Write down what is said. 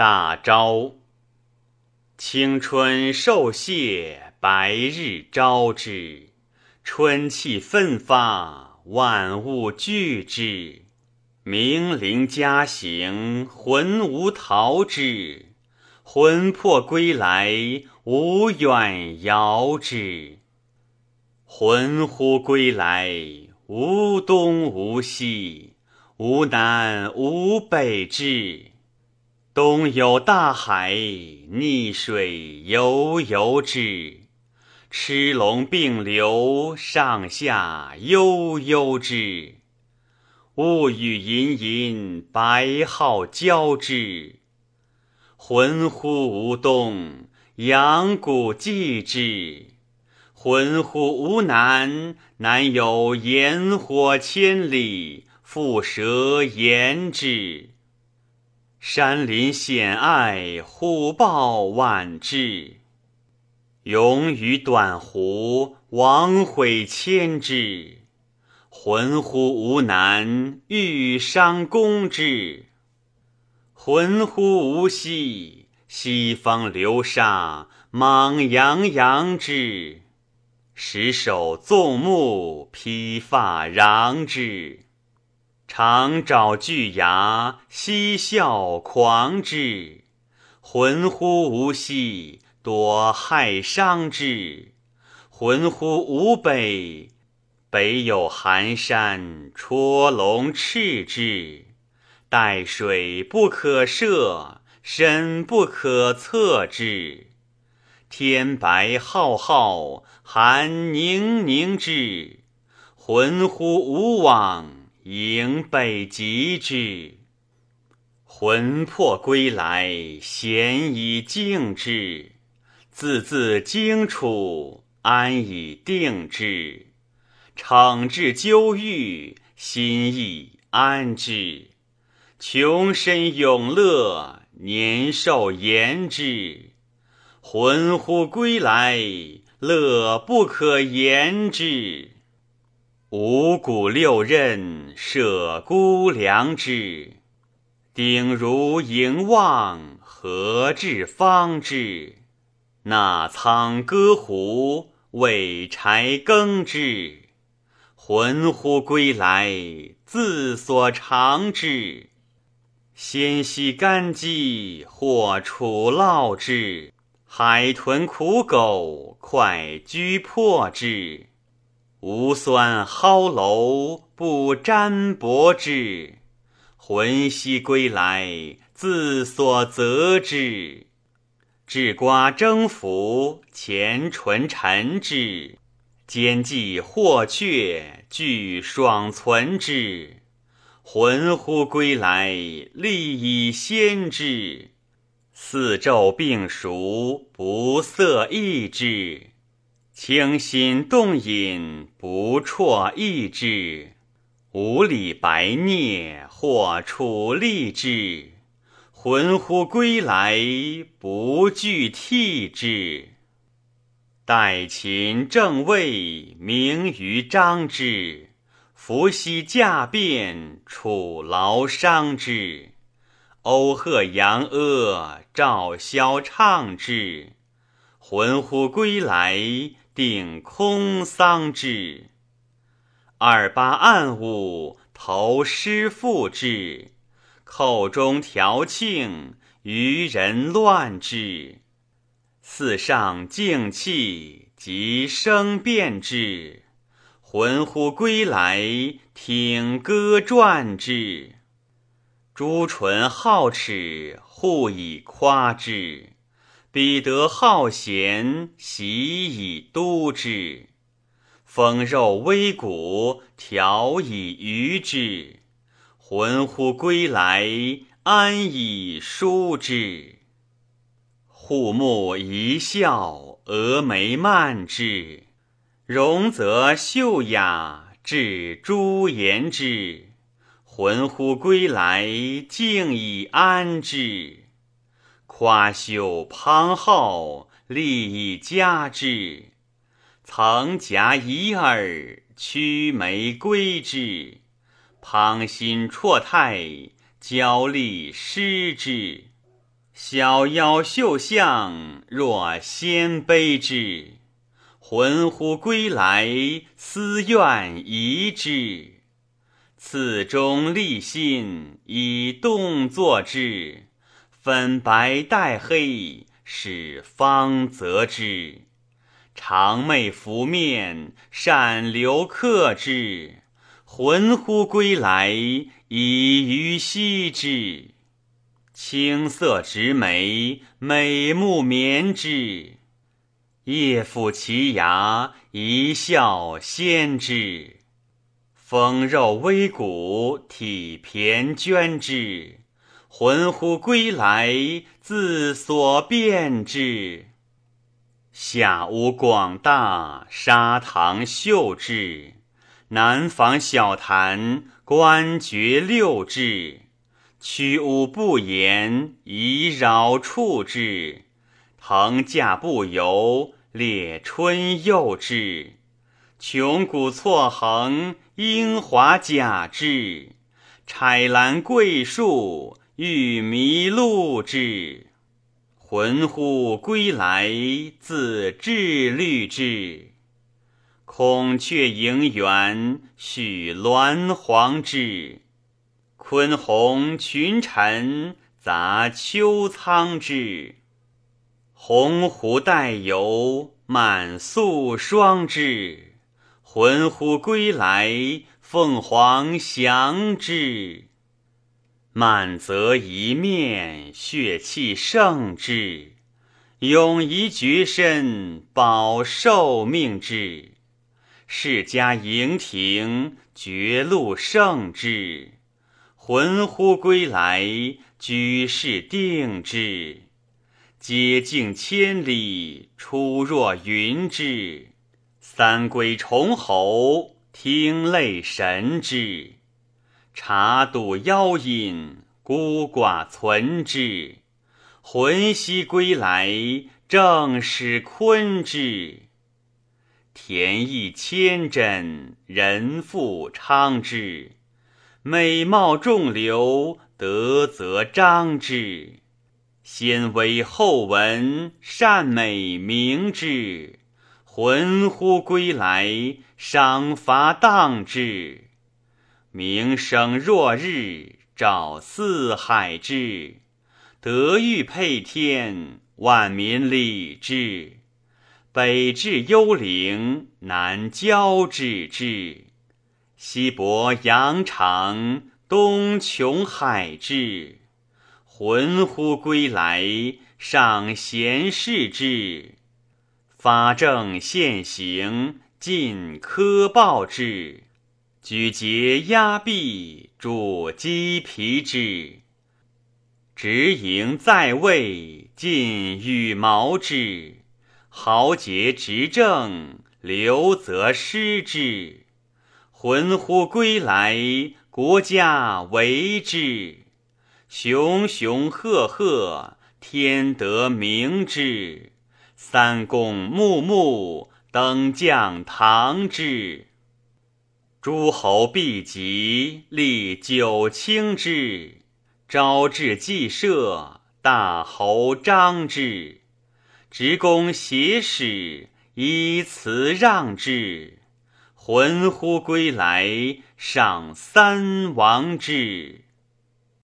大昭。青春受谢，白日昭之。春气奋发，万物俱之。明灵嘉行，魂无逃之。魂魄归来，无远遥之。魂乎归来，无东无西，无南无北之。东有大海，逆水悠悠之；螭龙并流，上下悠悠之。物语隐隐，白浩交织。浑乎无动，阳谷继之；浑乎无难，难有炎火千里，蝮蛇言之。山林险隘，虎豹万只；勇于短弧，亡毁千只。浑乎无难，欲伤攻之；浑乎无息，西方流沙，莽洋洋之。石首纵目，披发攘之。长爪巨牙，嬉笑狂之；浑乎无息，多害伤之。浑乎无北，北有寒山，戳龙赤之。带水不可涉，深不可测之。天白浩浩，寒凝凝之。浑乎无往。迎北极之，魂魄归来，闲以静之；字字经处，安以定之。惩治纠狱，心意安之。穷身永乐，年寿延之。魂乎归来，乐不可言之。五谷六刃，舍孤粮之；鼎如迎望，何至方之？纳仓歌胡，为柴耕之。魂乎归来，自所长之。先息干饥，或处涝之；海豚苦狗，快居破之。无酸蒿楼，不沾薄之；魂兮归来，自所择之。雉瓜征服，前唇陈之；兼济获却，俱爽存之。魂乎归来，力以先之。四昼病熟，不色易之。清心动隐，不辍意之；无理白孽，或处立之。魂乎归来，不惧替之。待秦正位，名于张之；伏羲驾变，楚劳伤之。欧贺扬阿，赵萧唱之。魂乎归来。定空桑之，二八暗物，投师复之；口中调庆，愚人乱之。四上静气，即生变之。魂乎归来，听歌传之。朱唇皓齿，互以夸之。彼得好贤，习以都之；风肉微骨，调以娱之。魂乎归来，安以舒之？护目一笑，蛾眉漫之；容则秀雅，至朱颜之。魂乎归来，静以安之。花袖旁皓，立以嘉之；曾夹一耳，屈眉归之。旁心绰态，娇丽失之。小夭绣像若鲜卑之，魂乎归来思愿移之。此中立心以动作之，粉白带黑，使方则之。长眉拂面，善留客之。魂乎归来，以于兮之。青色直眉，美目绵之。夜抚其牙，一笑先之。风肉微骨，体骈捐之。魂乎归来，自所变之。下屋广大，沙堂秀质；南房小坛，官爵六制。曲屋不言，以扰处之；腾驾不由，列春幼之。穷谷错横，英华假之；钗兰桂树，欲迷路之。魂乎归来，自至虑之；孔雀迎园，许鸾凰之。昆鸿群臣，杂秋苍之。鸿鹄带游，满素霜之。魂乎归来，凤凰翔之。满则一面，血气盛之。永宜绝身，保寿命之。世家营庭，绝禄胜之。魂乎归来，居士定之。阶境千里，出若云之。三归重侯，听泪神之；茶赌妖饮，孤寡存之。魂兮归来，正使坤之。田邑千真，人复昌之。美貌众流，德则彰之。先威后闻，善美名之。魂乎归来，赏罚当之。名声若日，照四海之。德育配天，万民礼之。北至幽灵，南交趾之。西伯阳长，东穷海之。魂乎归来，赏贤士之。法正现行，尽苛报之；举节压弊，主鸡皮之。执营在位，尽羽毛之；豪杰执政，留则失之。魂乎归来，国家为之。熊熊赫赫，天得明之。三公穆穆，登将堂之；诸侯毕集，立九卿之；招致祭社，大侯张之；执公携使，依辞让之。魂乎归来，赏三王之。